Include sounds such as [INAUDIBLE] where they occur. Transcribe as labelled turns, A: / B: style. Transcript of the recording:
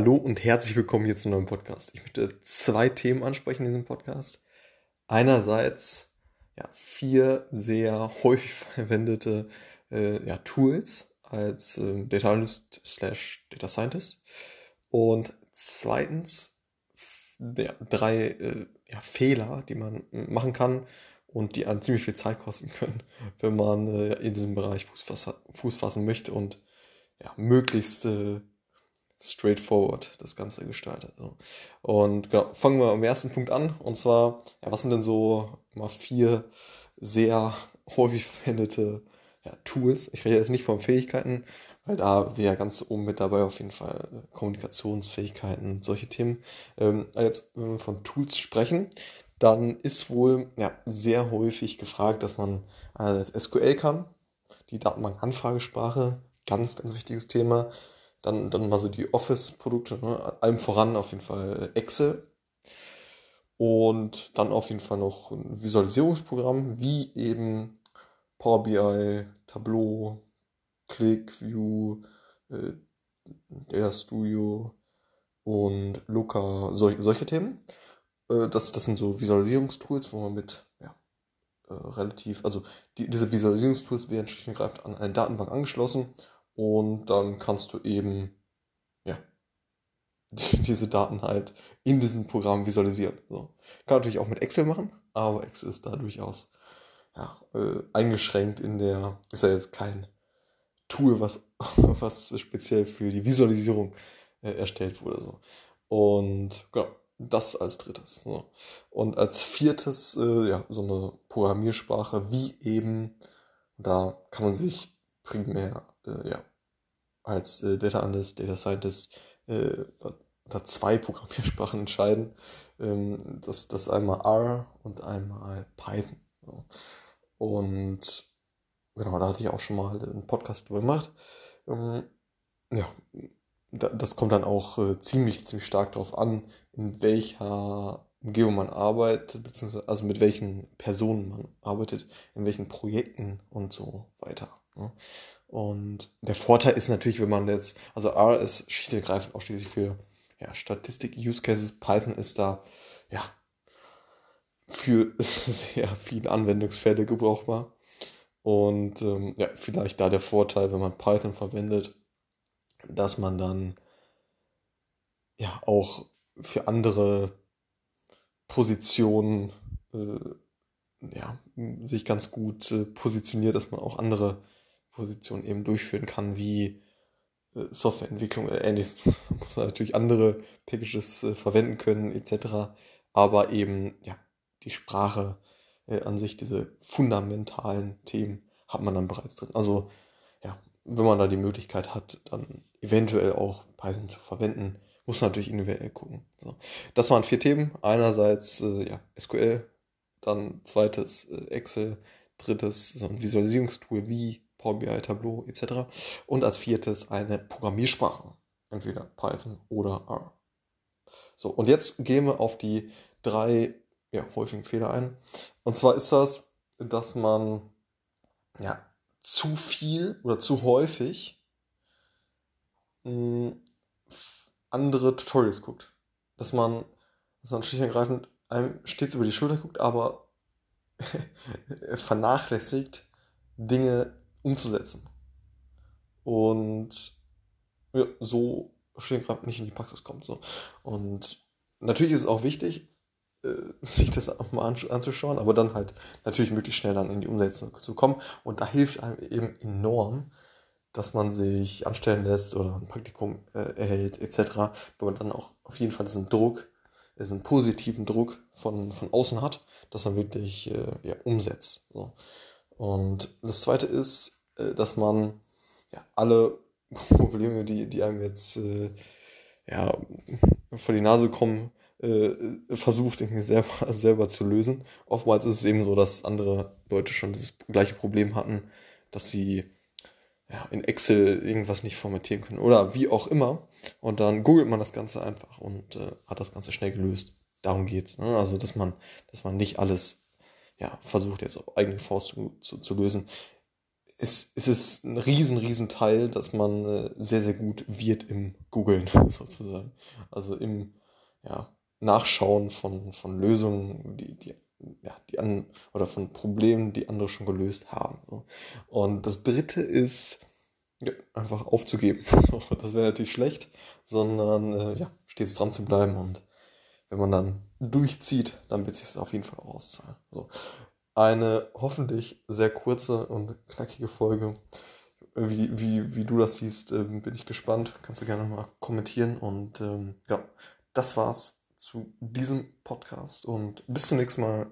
A: Hallo und herzlich willkommen hier zum neuen Podcast. Ich möchte zwei Themen ansprechen in diesem Podcast. Einerseits ja, vier sehr häufig [LAUGHS] verwendete äh, ja, Tools als äh, Data Analyst slash Data Scientist. Und zweitens ja, drei äh, ja, Fehler, die man machen kann und die einen ziemlich viel Zeit kosten [LAUGHS] können, wenn man äh, in diesem Bereich Fuß, fassen, Fuß fassen möchte und ja, möglichst äh, straightforward das Ganze gestaltet. So. Und genau, fangen wir am ersten Punkt an. Und zwar, ja, was sind denn so mal vier sehr [LAUGHS] häufig verwendete ja, Tools? Ich rede jetzt nicht von Fähigkeiten, weil da wäre ganz oben mit dabei auf jeden Fall äh, Kommunikationsfähigkeiten, solche Themen. Ähm, jetzt, wenn wir von Tools sprechen, dann ist wohl ja, sehr häufig gefragt, dass man äh, SQL kann, die Datenbank-Anfragesprache, ganz, ganz wichtiges Thema. Dann, dann mal so die Office-Produkte, ne? allem voran auf jeden Fall Excel. Und dann auf jeden Fall noch ein Visualisierungsprogramm, wie eben Power BI, Tableau, ClickView, äh, Data Studio und Looker, solche, solche Themen. Äh, das, das sind so Visualisierungstools, wo man mit ja, äh, relativ, also die, diese Visualisierungstools werden schlicht und greifend an eine Datenbank angeschlossen und dann kannst du eben ja, [LAUGHS] die, diese Daten halt in diesem Programm visualisieren. So. Kann natürlich auch mit Excel machen, aber Excel ist da durchaus ja, äh, eingeschränkt in der, ist ja jetzt kein Tool, was, [LAUGHS] was speziell für die Visualisierung äh, erstellt wurde. So. Und genau, das als drittes. So. Und als viertes, äh, ja, so eine Programmiersprache, wie eben, da kann man sich primär äh, ja, als äh, Data Analyst, Data Scientist äh, unter zwei Programmiersprachen entscheiden. Ähm, das, das einmal R und einmal Python. So. Und genau, da hatte ich auch schon mal einen Podcast drüber gemacht. Ähm, ja, da, das kommt dann auch äh, ziemlich, ziemlich stark darauf an, in welcher Umgebung man arbeitet, beziehungsweise also mit welchen Personen man arbeitet, in welchen Projekten und so weiter. Ne? Und der Vorteil ist natürlich, wenn man jetzt, also R ist schlicht und ergreifend ausschließlich für ja, Statistik, Use Cases, Python ist da ja für [LAUGHS] sehr viele Anwendungsfälle gebrauchbar. Und ähm, ja, vielleicht da der Vorteil, wenn man Python verwendet, dass man dann ja auch für andere Positionen äh, ja, sich ganz gut äh, positioniert, dass man auch andere Positionen eben durchführen kann, wie äh, Softwareentwicklung oder ähnliches. [LAUGHS] Man muss natürlich andere Packages äh, verwenden können, etc. Aber eben, ja, die Sprache äh, an sich, diese fundamentalen Themen hat man dann bereits drin. Also, ja, wenn man da die Möglichkeit hat, dann eventuell auch Python zu verwenden, muss man natürlich individuell gucken. So. Das waren vier Themen. Einerseits äh, ja, SQL, dann zweites äh, Excel, drittes so ein Visualisierungstool wie Power BI, Tableau etc. Und als viertes eine Programmiersprache, entweder Python oder R. So, und jetzt gehen wir auf die drei ja, häufigen Fehler ein. Und zwar ist das, dass man ja, zu viel oder zu häufig mh, hm, andere Tutorials guckt. Dass man, dass man schlicht und ergreifend einem stets über die Schulter guckt, aber [LAUGHS] vernachlässigt, Dinge umzusetzen. Und ja, so schön gerade nicht in die Praxis kommt. So. Und natürlich ist es auch wichtig, äh, [LAUGHS] sich das mal anzuschauen, aber dann halt natürlich möglichst schnell dann in die Umsetzung zu kommen. Und da hilft einem eben enorm, dass man sich anstellen lässt oder ein Praktikum äh, erhält, etc., wo man dann auch auf jeden Fall diesen Druck, diesen positiven Druck von, von außen hat, dass man wirklich äh, ja, umsetzt. So. Und das zweite ist, äh, dass man ja, alle [LAUGHS] Probleme, die, die einem jetzt äh, ja, vor die Nase kommen, äh, versucht irgendwie selber, [LAUGHS] selber zu lösen. Oftmals ist es eben so, dass andere Leute schon das gleiche Problem hatten, dass sie ja, in Excel irgendwas nicht formatieren können oder wie auch immer. Und dann googelt man das Ganze einfach und äh, hat das Ganze schnell gelöst. Darum geht's. Ne? Also, dass man, dass man nicht alles ja, versucht jetzt auf eigene Faust zu, zu, zu lösen. ist, ist es ein riesen, riesen Teil, dass man äh, sehr, sehr gut wird im Googlen [LAUGHS] sozusagen. Also im ja, Nachschauen von, von Lösungen, die, die, ja, die an, oder von Problemen, die andere schon gelöst haben. So. Und das dritte ist, ja, einfach aufzugeben. [LAUGHS] das wäre natürlich schlecht, sondern äh, ja, stets dran zu bleiben und wenn man dann durchzieht, dann wird sich auf jeden Fall auch auszahlen. So. Eine hoffentlich sehr kurze und knackige Folge. Wie, wie, wie du das siehst, äh, bin ich gespannt. Kannst du gerne mal kommentieren. Und ähm, ja, das war's zu diesem Podcast und bis zum nächsten Mal.